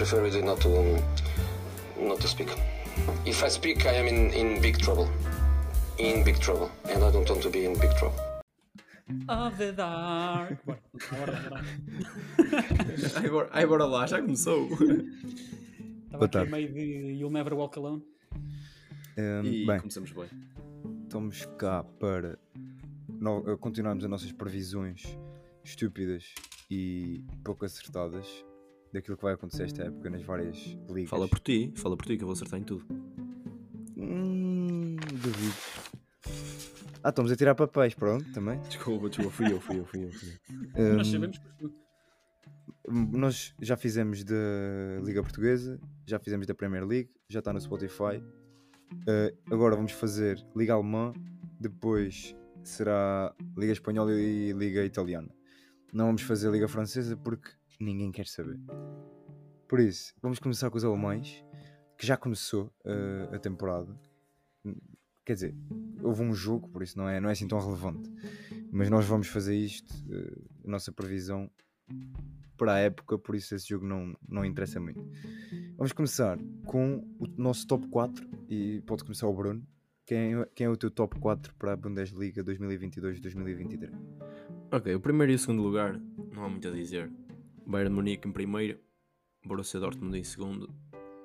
prefer really not to not to speak. If I speak, I am in, in big trouble. In big trouble, and I don't want to be in big trouble. Of the dark. Bora, bora, bora. Ai, bora, lá, já começou. Estava aqui tarde. meio de You'll Never Walk Alone. Hum, E bem, começamos bem. estamos cá para no- continuarmos as nossas previsões estúpidas e pouco acertadas daquilo que vai acontecer esta época nas várias ligas. Fala por ti, fala por ti que eu vou acertar em tudo. Hum, duvido. Ah, estamos a tirar papéis, pronto, também. Desculpa, desculpa, fui eu, fui eu, fui eu. Fui eu. Nós sabemos que tu- Nós já fizemos da Liga Portuguesa, já fizemos da Premier League, já está no Spotify. Uh, agora vamos fazer Liga Alemã, depois será Liga Espanhola e Liga Italiana. Não vamos fazer Liga Francesa porque ninguém quer saber. Por isso, vamos começar com os alemães, que já começou uh, a temporada. Quer dizer, houve um jogo, por isso não é, não é assim tão relevante. Mas nós vamos fazer isto, uh, a nossa previsão para a época, por isso esse jogo não, não interessa muito. Vamos começar com o nosso top 4 e pode começar o Bruno. Quem, quem é o teu top 4 para a Bundesliga 2022-2023? Ok, o primeiro e o segundo lugar, não há muito a dizer. Bayern Munique em primeiro, Borussia Dortmund em segundo.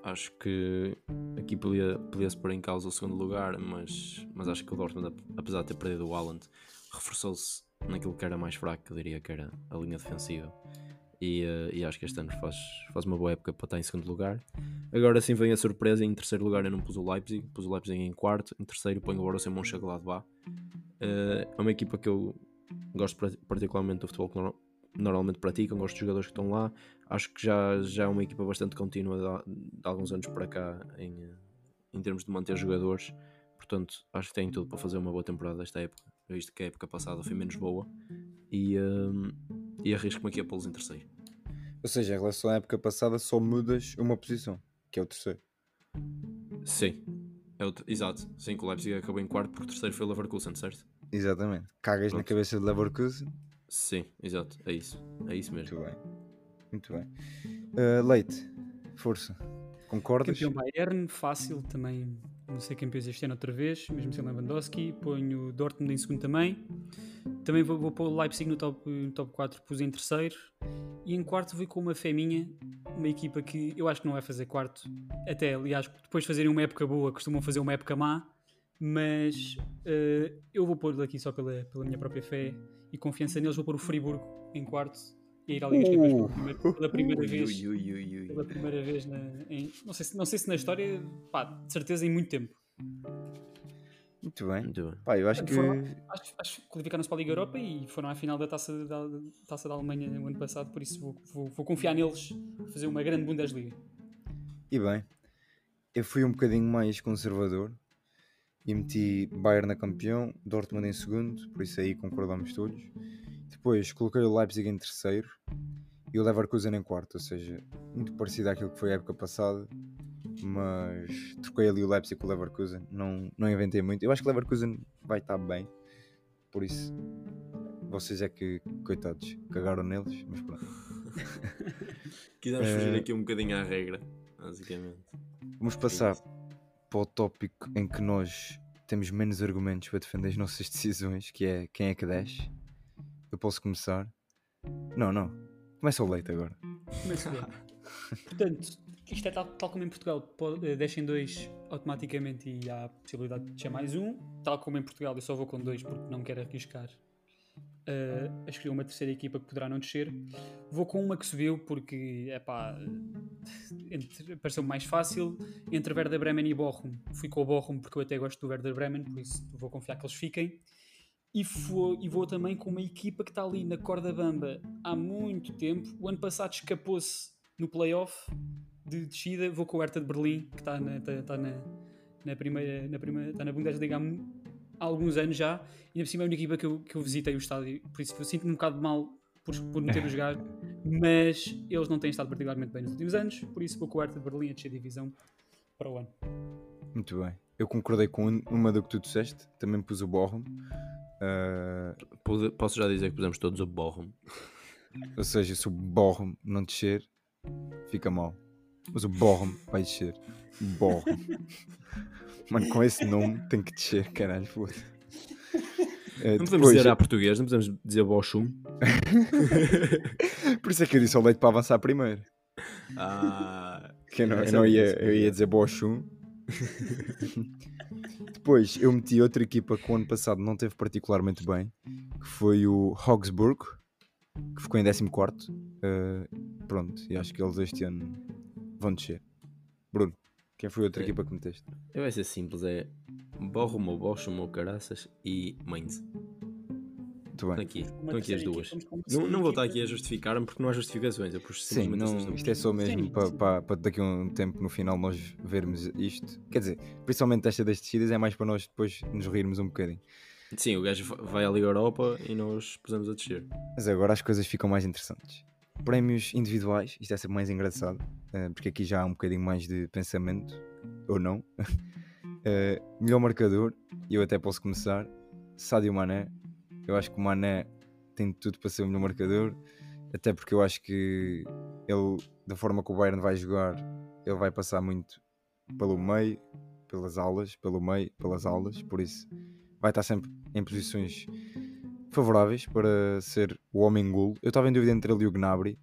Acho que aqui podia- podia-se pôr em causa o segundo lugar, mas, mas acho que o Dortmund, ap- apesar de ter perdido o Haaland, reforçou-se naquilo que era mais fraco, que eu diria que era a linha defensiva. E, eh, e acho que este ano faz, faz uma boa época para estar em segundo lugar. Agora sim vem a surpresa, em terceiro lugar eu não pus o Leipzig, pus o Leipzig em quarto, em terceiro ponho o Borussia Mönchengladbach. Eh, é uma equipa que eu gosto particularmente do futebol normalmente praticam, gosto dos jogadores que estão lá. Acho que já, já é uma equipa bastante contínua de, de alguns anos para cá em, em termos de manter jogadores. Portanto, acho que tem tudo para fazer uma boa temporada esta época, visto que a época passada foi menos boa. E, ehm, e arrisco-me aqui a pô-los em terceiro. Ou seja, em relação à época passada, só mudas uma posição, que é o terceiro. Sim, é o exato. Sim, que o Leipzig acabou em quarto porque o terceiro foi o Leverkusen, certo? Exatamente. Cagas na Pronto. cabeça de Leverkusen. Sim, exato. É isso. É isso mesmo. Muito bem. Muito bem. Uh, Leite, força. Concordas? Campeão Bayern, fácil também. Não sei campeões este ano outra vez, mesmo sem Lewandowski. Ponho o Dortmund em segundo também. Também vou, vou pôr o Leipzig no top, no top 4, pus em terceiro. E em quarto vou com uma fé minha, uma equipa que eu acho que não vai fazer quarto. Até, aliás, depois de fazerem uma época boa, costumam fazer uma época má. Mas eh, eu vou pôr aqui só pela, pela minha própria fé e confiança neles. Vou pôr o Friburgo em quarto e ir à Liga dos Campeões pela primeira, pela primeira Ui, vez pela primeira vez na, em, não, sei se, não sei se na história, pá, de certeza em muito tempo. Muito bem. Muito bem. Pá, eu acho que. Foram- Acho, acho que qualificaram-se para a Liga Europa e foram à final da Taça da, taça da Alemanha no ano passado, por isso vou, vou, vou confiar neles para fazer uma grande Bundesliga. E bem, eu fui um bocadinho mais conservador e meti Bayern na campeão, Dortmund em segundo, por isso aí concordamos todos. Depois coloquei o Leipzig em terceiro e o Leverkusen em quarto, ou seja, muito parecido àquilo que foi a época passada, mas troquei ali o Leipzig com o Leverkusen, não, não inventei muito. Eu acho que o Leverkusen vai estar bem, por isso vocês é que, coitados, cagaram neles, mas pronto. Quisemos Eh, fugir aqui um bocadinho à regra, basicamente. Vamos passar para o tópico em que nós temos menos argumentos para defender as nossas decisões, que é quem é que desce. Eu posso começar? Não, não. Começa o leite agora. Começo bem. Portanto, isto é tal, tal como em Portugal, pode, eh, dois automaticamente e há a possibilidade de descer mais um. Tal como em Portugal, eu só vou com dois porque não quero arriscar eh, a escolher uma terceira equipa que poderá não descer. Vou com uma que subiu porque, pareceu-me mais fácil. Entre Werder Bremen e Bochum, fui com o Bochum porque eu até gosto do Werder Bremen, por isso vou confiar que eles fiquem. E vou, e vou também com uma equipa que está ali na corda bamba há muito tempo. O ano passado escapou-se no playoff de descida. Vou com o Hertha de Berlim, que está na, está, está na, na primeira, na primeira, está na Bundesliga há, há alguns anos já. E ainda por cima é a única equipa que eu, que eu visitei o estádio. Por isso eu sinto-me um bocado mal por, por não ter jogado. Mas eles não têm estado particularmente bem nos últimos anos. Por isso vou com o Hertha de Berlim a descer divisão para o ano. Muito bem. Eu concordei com um- uma do que tu disseste, também pus o Bochum. Ah, Pode- Posso já dizer que pusemos todos o Bochum. ou seja, se o Bochum não descer, fica mal. Mas o Borrom vai descer. Borrom. Mano, com esse nome tem que descer, caralho. foda. Eh, Não podemos depois- dizer a português, não podemos dizer Bochum. Por isso é que eu disse ao Leite para avançar primeiro. Ah, Que eu não, eu não é ia, é eu ia dizer Bochum. Depois eu meti outra equipa que o ano passado não teve particularmente bem, que foi o Hogsburg, que ficou em 14. Eh, pronto, e acho que eles este ano vão descer. Bruno, quem foi a outra É. equipa que meteste? vai ser simples, é Borrom ou Bochum ou Caraças e Mainz. Muito Estão bem. aqui, estão aqui as duas. Não, não vou estar aqui a justificar-me porque não há justificações, eu pus Sim, não, isto é só mesmo para sim. pa, pa daqui a um tempo no final nós vermos isto. Quer dizer, principalmente esta das descidas é mais para nós depois nos rirmos um bocadinho. Sim, o gajo vai à Liga Europa e nós pusemos a descer. Mas agora as coisas ficam mais interessantes. Prémios individuais, isto é sempre mais engraçado, eh, porque aqui já há um bocadinho mais de pensamento, ou não. Eh, melhor marcador, eu até posso começar. Sadio Mané, eu acho que o Mané tem tudo para ser o melhor marcador, até porque eu acho que ele, da forma que o Bayern vai jogar, ele vai passar muito pelo meio, pelas aulas, pelo meio, pelas aulas, por isso vai estar sempre em posições favoráveis para ser o homem golo. Eu estava em dúvida entre ele e o Gnabry,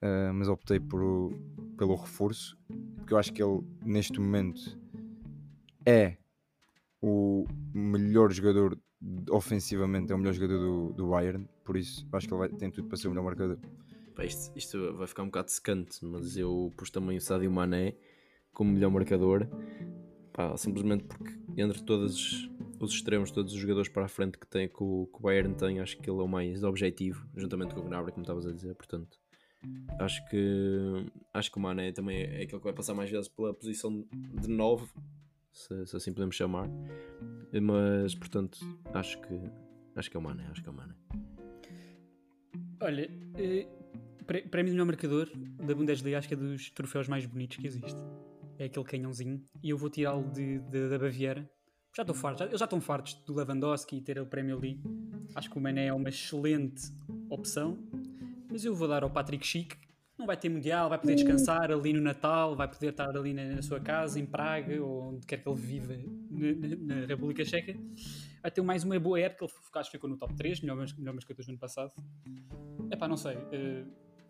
eh, mas optei por, pelo reforço, porque eu acho que ele neste momento é o melhor jogador ofensivamente, é o melhor jogador do, do Bayern, por isso acho que ele vai, tem tudo para ser o melhor marcador. Pá, isto, isto vai ficar um bocado secante, mas eu pus também o Sadio Mané como melhor marcador. Pá, simplesmente porque entre todos os extremos, todos os jogadores para a frente que, tem, que, o, que o Bayern tem, acho que ele é o mais objetivo, juntamente com o Gnabry, como estavas a dizer, portanto. Acho que, acho que o Mané também é aquele que vai passar mais vezes pela posição de 9, se, se assim podemos chamar. Mas, portanto, acho que, acho que é o Mané, acho que é o Mané. Olha, eh, pré- prémio de melhor marcador da Bundesliga acho que é dos troféus mais bonitos que existe. É aquele canhãozinho. E eu vou tirá-lo da Baviera. Já estou farto, já- eles já estão fartos do Lewandowski e ter o prémio ali. Acho que o Mané é uma excelente opção. Mas eu vou dar ao Patrick Schick. Não vai ter Mundial, vai poder descansar ali no Natal, vai poder estar ali na, na sua casa, em Praga, ou onde quer que ele viva na, na- República Checa. Vai ter mais uma boa época. Ele acho que ficou no top 3, melhor, melhor marcador do ano passado. Epá, não sei. eh,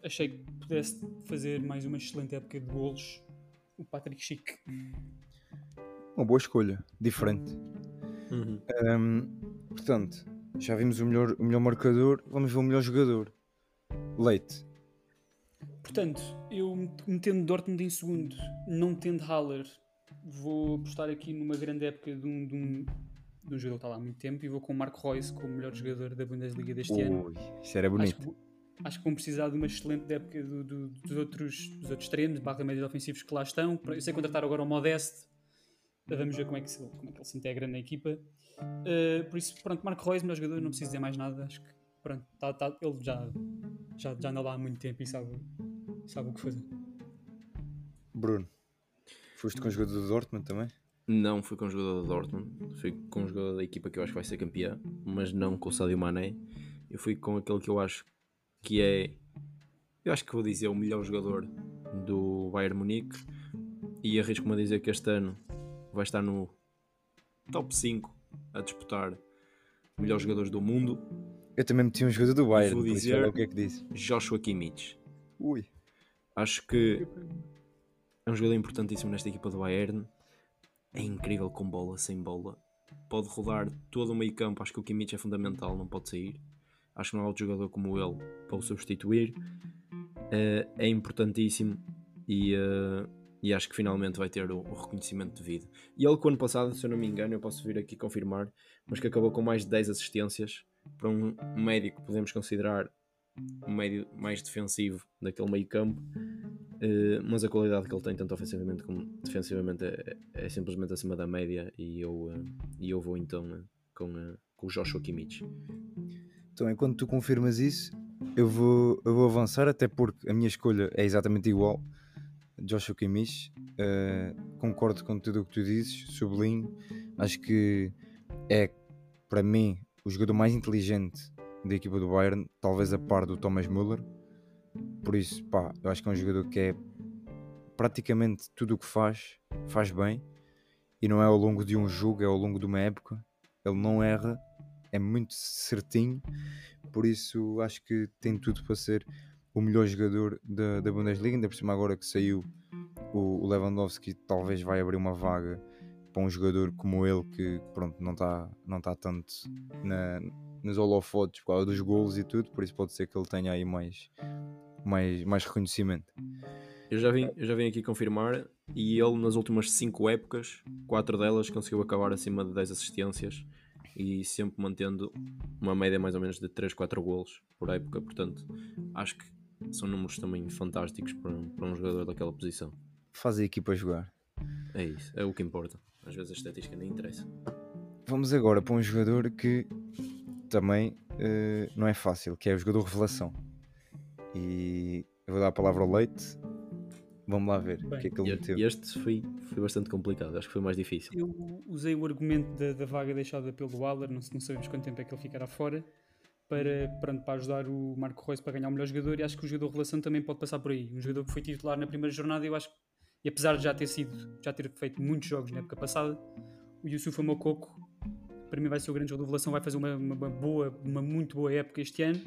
achei que pudesse fazer mais uma excelente época de golos. O Patrick Schick. Uma boa escolha, diferente. Uhum. Ahm, portanto, já vimos o melhor, o melhor marcador, vamos ver o melhor jogador. Leite. Portanto, eu metendo Dortmund em segundo, não tendo Haller, vou apostar aqui numa grande época de um, de um, de um jogador que está lá há muito tempo e vou com o Marco Reus como melhor jogador da Bundesliga deste ano. Ui, isso era Acho bonito. que, vou- acho que vão precisar de uma excelente época do- do- dos, outros, dos outros extremos, barra médios ofensivos que lá estão. Eu sei contratar agora o Modeste. Vamos ver como é que, se, como é que ele se integra na equipa. Uh, por isso, pronto, Marco Reus, melhor jogador, não preciso dizer mais nada. Acho que pronto, tá- tá- ele já, já, já anda lá há muito tempo e sabe, sabe o que fazer. Bruno. Foste com o jogador do Dortmund também? Não fui com o jogador da Dortmund, fui com o jogador da equipa que eu acho que vai ser campeã, mas não com o Sadio Mané. Eu fui com aquele que eu acho que é, eu acho que vou dizer o melhor jogador do Bayern Munique e arrisco-me a dizer que este ano vai estar no top 5 a disputar melhores jogadores do mundo, Eu também meti um jogador do Bayern, vou dizer- o que é que disse. Joshua Kimmich. Ui. Acho que é um jogador importantíssimo nesta equipa do Bayern. É incrível com bola, sem bola. Pode rodar todo o meio campo. Acho que o Kimmich é fundamental, não pode sair. Acho que não há outro jogador como ele para o substituir. Eh, é importantíssimo e, eh, e acho que finalmente vai ter o, o reconhecimento devido. E ele, que ano passado, se eu não me engano, eu posso vir aqui confirmar, mas que acabou com mais de 10 assistências para um médio que podemos considerar um médio mais defensivo daquele meio campo. Eh, mas a qualidade que ele tem, tanto ofensivamente como defensivamente, é, é simplesmente acima da média. E eu, eh, e eu vou então eh, com, com o Joshua Kimmich. Então, enquanto tu confirmas isso, eu vou, eu vou avançar, até porque a minha escolha é exatamente igual. Joshua Kimmich. Eh, concordo com tudo o que tu dizes, sublinho. Acho que é, para mim, o jogador mais inteligente da equipa do Bayern, talvez a par do Thomas Müller. Por isso, pá, eu acho que é um jogador que é praticamente tudo o que faz, faz bem. E não é ao longo de um jogo, é ao longo de uma época. Ele não erra, é muito certinho. Por isso acho que tem tudo para ser o melhor jogador da, da Bundesliga. Ainda por cima, agora que saiu o, o Lewandowski, talvez vai abrir uma vaga para um jogador como ele que pronto, não está não tá tanto na, nos holofotes por causa dos golos e tudo, por isso pode ser que ele tenha aí mais, mais, mais reconhecimento. Eu já, vim, eu já vim aqui confirmar e ele nas últimas 5 épocas, 4 delas conseguiu acabar acima de 10 assistências e sempre mantendo uma média mais ou menos de 3, 4 golos por época, portanto acho que são números também fantásticos para, para um jogador daquela posição. Faz a equipa jogar. É isso, é o que importa. Às vezes a estatística nem interessa. Vamos agora para um jogador que também uh, não é fácil, que é o jogador revelação. E eu vou dar a palavra ao Leite. Vamos lá ver Bem, o que é que ele meteu. Este foi, foi bastante complicado, acho que foi mais difícil. Eu usei o argumento da, da vaga deixada pelo Waller, não, não, sabemos quanto tempo é que ele ficará fora, para, para, para ajudar o Marco Reus para ganhar o melhor jogador. E acho que o jogador revelação também pode passar por aí. Um jogador que foi titular na primeira jornada, eu acho que e apesar de já ter sido, já ter feito muitos jogos na época passada, o Yusufa Mokoko para mim vai ser o grande jogo de vai fazer uma, uma, boa, uma muito boa época este ano,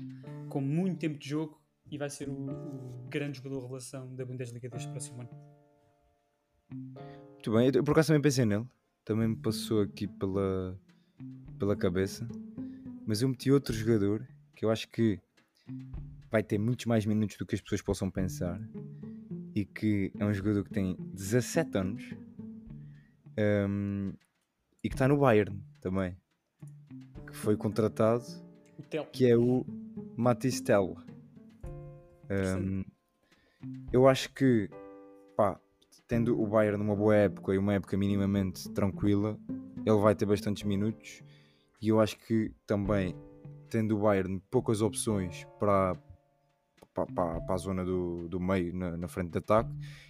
com muito tempo de jogo e vai ser o, o grande jogador de da Bundesliga deste próximo ano. Muito bem, eu por acaso também pensei nele, também me passou aqui pela, pela cabeça, mas eu meti outro jogador que eu acho que vai ter muitos mais minutos do que as pessoas possam pensar e que é um jogador que tem 17 anos um, e que está no Bayern também, que foi contratado, que é o Matisse Tell. Um, eu acho que, pá, tendo o Bayern numa boa época e uma época minimamente tranquila, ele vai ter bastantes minutos e eu acho que também tendo o Bayern poucas opções para, para, para, para a zona do, do meio na, na, frente de ataque,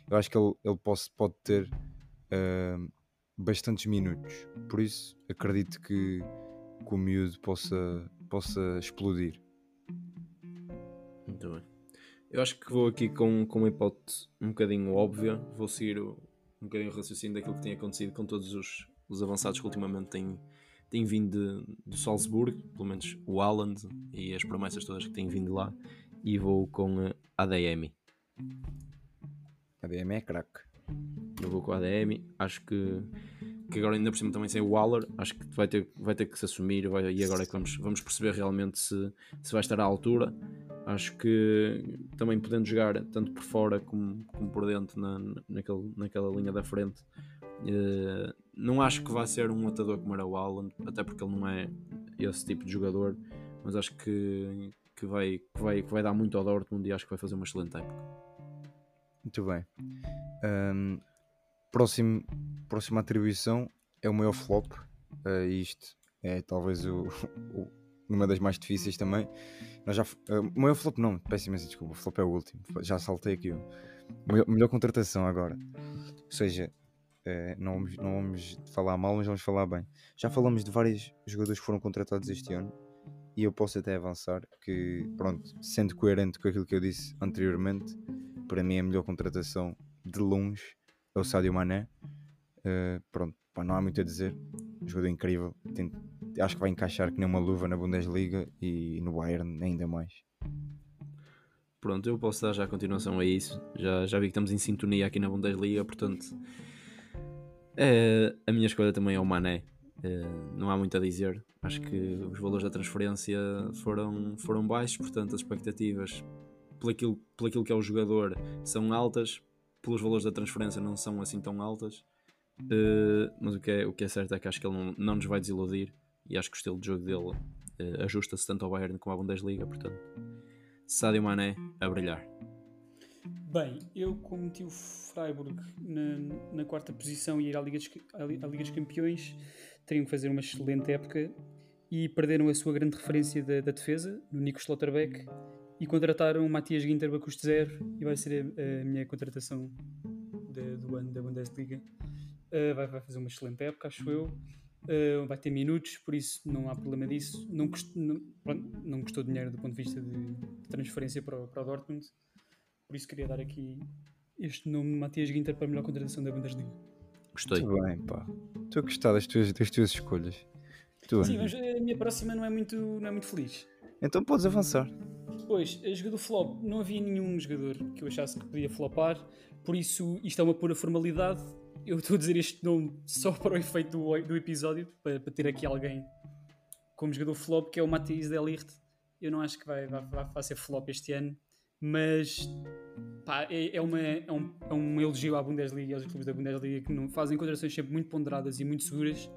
eu acho que ele, ele pode, pode ter uh, bastantes minutos. Por isso acredito que, que o miúdo possa, possa explodir. Muito bem. Eu acho que vou aqui com, com uma hipótese um bocadinho óbvia. Vou seguir o, um bocadinho o raciocínio daquilo que tem acontecido com todos os, os avançados que ultimamente têm, têm vindo de, de Salzburgo, pelo menos o Haaland e as promessas todas que têm vindo lá e vou com a ADM. ADM é craque. Eu vou com a ADM, acho que, que agora ainda por cima também sem o Waller, acho que vai ter, vai ter que se assumir vai, e agora é que vamos, vamos perceber realmente se, se vai estar à altura. Acho que também podendo jogar tanto por fora como, como por dentro na, naquele, naquela linha da frente, uh, não acho que vai ser um matador como era o Haaland, até porque ele não é esse tipo de jogador, mas acho que, que vai, que vai, que vai dar muito ao Dortmund e acho que vai fazer uma excelente época. Muito bem. Um, próximo, próxima atribuição é o maior flop. Uh, isto é talvez o, o, uma das mais difíceis também. Nós já, uh, o maior flop não, peço desculpa, o flop é o último. Já saltei aqui melhor, melhor contratação agora. Ou seja, uh, não, vamos, não vamos falar mal, mas vamos falar bem. Já falamos de vários jogadores que foram contratados este ano e eu posso até avançar que, pronto, sendo coerente com aquilo que eu disse anteriormente, para mim a melhor contratação de longe é o Sadio Mané. Uh, pronto, pá, não há muito a dizer. Jogador incrível. Tem, acho que vai encaixar que nem uma luva na Bundesliga e no Bayern ainda mais. Pronto, eu posso dar já a continuação a isso. Já, já vi que estamos em sintonia aqui na Bundesliga, portanto, é, a minha escolha também é o Mané. Uh, não há muito a dizer. Acho que os valores da transferência foram, foram baixos, portanto, as expectativas por aquilo, por aquilo que é o jogador são altas, pelos valores da transferência não são assim tão altas. Uh, mas o que, é, o que é certo é que acho que ele não, não nos vai desiludir e acho que o estilo de jogo dele uh, ajusta-se tanto ao Bayern como à Bundesliga. Portanto, Sadio Mané a brilhar. Bem, eu como meti o Freiburg na, na quarta posição e ir à Liga, dos, à Liga dos Campeões, teriam que fazer uma excelente época e perderam a sua grande referência da, da defesa, no Nico Schlotterbeck, e contrataram o Matias Ginter a custo zero e vai ser a, a minha contratação de, do ano da Bundesliga. Uh, vai, vai, fazer uma excelente época, acho eu. Uh, vai ter minutos, por isso não há problema disso. Não, não, não custou dinheiro do ponto de vista de, de transferência para para o Dortmund, por isso queria dar aqui este nome Matias Ginter para a melhor contratação da Bundesliga. Gostei. Muito bem, pá. Estou a gostar das tuas, das tuas escolhas. Muito Sim, mas a minha próxima não é muito, não é muito feliz. Então podes avançar. Pois, a jogador flop, não havia nenhum jogador que eu achasse que podia flopar, por isso isto é uma pura formalidade. Eu estou a dizer este nome só para o efeito do, do episódio, para, para ter aqui alguém como jogador flop, que é o Matheus Delirte. Eu não acho que vai, vai, vai, vai ser flop este ano, mas pá, é, é, uma, é, um, é um elogio à Bundesliga e aos clubes da Bundesliga que não, fazem contratações sempre muito ponderadas e muito seguras.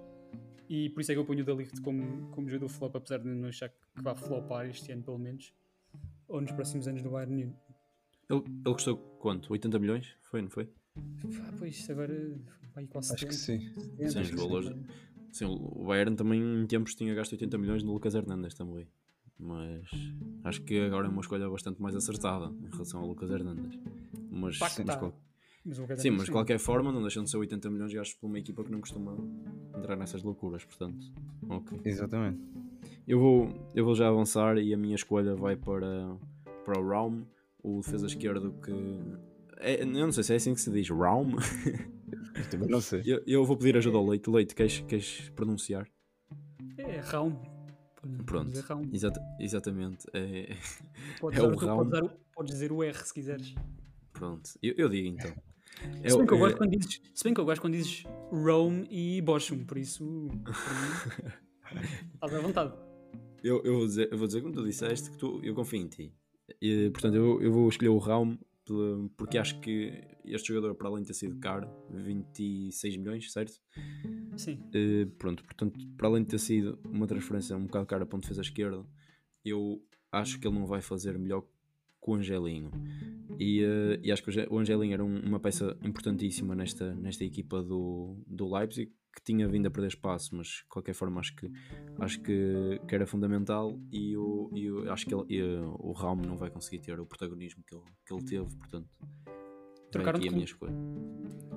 E por isso é que eu ponho o Delirte como, como jogador flop, apesar de não achar que vai flopar este ano, pelo menos ou nos próximos anos do Bayern. Ele, ele custou quanto? 80 milhões? Foi, não foi? Ah, pois, agora vai quase Acho que 70, sim. 70, Sim, acho os que valores. Sim, o Bayern também em tempos tinha gasto 80 milhões no Lucas Hernandes também. Mas acho que agora é uma escolha bastante mais acertada em relação ao Lucas Hernandes. Mas, Pá, que mas tá. qual- Mas Lucas sim, mas de qualquer forma não deixam de ser 80 milhões gastos por uma equipa que não costuma entrar nessas loucuras, portanto. Ok. Exatamente. Eu vou, eu vou já avançar e a minha escolha vai para, para o Raum, o defesa esquerdo que. É, eu não sei se é assim que se diz, Raum. Eu também não sei. Eu, eu vou pedir ajuda ao Leite. Leite, queres, queres pronunciar? É Raum. Pode- Pronto. pode dizer Raum. Exata, exatamente. É, Podes, é usar o Raum. podes, o- podes dizer o R se quiseres. pronto. Eu, eu digo então. É Se bem, o- que eu gosto é- quando dizes, se bem que eu gosto quando dizes Rome e Bochum, por isso. Estás à vontade. Eu, eu, vou dizer, eu vou dizer como tu disseste que tu, eu confio em ti. E, portanto, eu, eu vou escolher o Raum pela- porque acho que este jogador, para além de ter sido caro, 26 milhões, certo? Sim. Eh, pronto, portanto, para além de ter sido uma transferência um bocado cara para um defesa esquerdo, eu acho que ele não vai fazer melhor que o Angelinho. E, eh, e acho que o Angelinho era um- uma peça importantíssima nesta, nesta equipa do, do Leipzig, que tinha vindo a perder espaço, mas de qualquer forma acho que, acho que, que era fundamental. E, o, e o- acho que ele, e, o Raum não vai conseguir ter o protagonismo que ele, que ele teve, portanto. vai Trocaram aqui de a minha escolha.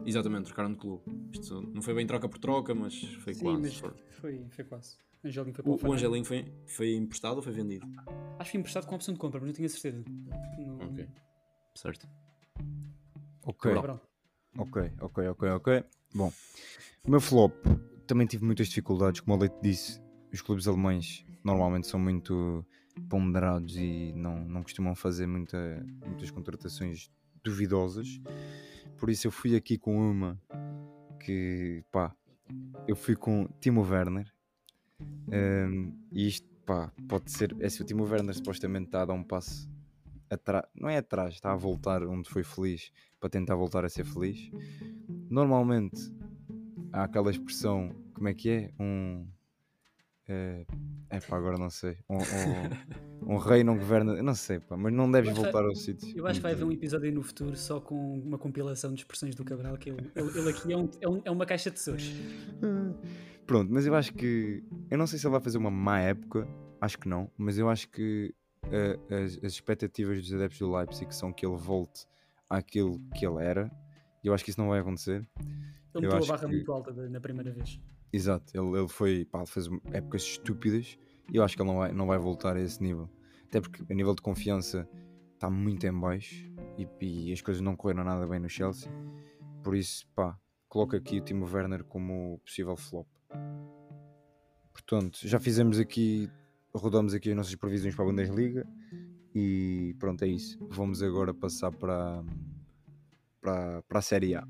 Exatamente, trocaram de clube. Isto não foi bem troca por troca, mas foi Sim, quase. mas Foi- foi, foi quase. Angelinho foi o, o. Angelinho foi, foi emprestado ou foi vendido? Acho que foi emprestado com opção de compra, mas não tinha certeza. Não... Ok. Certo. Ok. Ok, ok, ok, ok. Bom, o meu flop também tive muitas dificuldades, como o Leite disse. Os clubes alemães normalmente são muito ponderados e não, não costumam fazer muita, muitas contratações duvidosas. Por isso eu fui aqui com uma que, pá, eu fui com Timo Werner. Ehm, e isto, pá, pode ser. É se o Timo Werner supostamente está a dar um passo atrás, não é atrás, está a voltar onde foi feliz para tentar voltar a ser feliz. Normalmente há aquela expressão, como é que é? Um. É, pá, agora não sei. Um, um, um rei não governa. eu Não sei, pá, mas não deves voltar ao sítio. Eu acho que vai haver um episódio aí no futuro só com uma compilação de expressões do Cabral, que ele, ele, ele aqui é, um- é um- é uma caixa de tesouros. Pronto, mas eu acho que. Eu não sei se ele vai fazer uma má época, acho que não, mas eu acho que eh, as, as expectativas dos adeptos do Leipzig são que ele volte àquilo que ele era, eu acho que isso não vai acontecer. Ele Eu meteu a barra que- muito alta na primeira vez. Exato, ele, ele foi, pá, fez épocas estúpidas e eu acho que ele não vai, não vai voltar a esse nível. Até porque a nível de confiança está muito em baixo e, e as coisas não correram nada bem no Chelsea. Por isso, pá, coloco aqui o Timo Werner como possível flop. Portanto, já fizemos aqui, rodamos aqui as nossas previsões para a Bundesliga e pronto, é isso. Vamos agora passar para, para a Série A.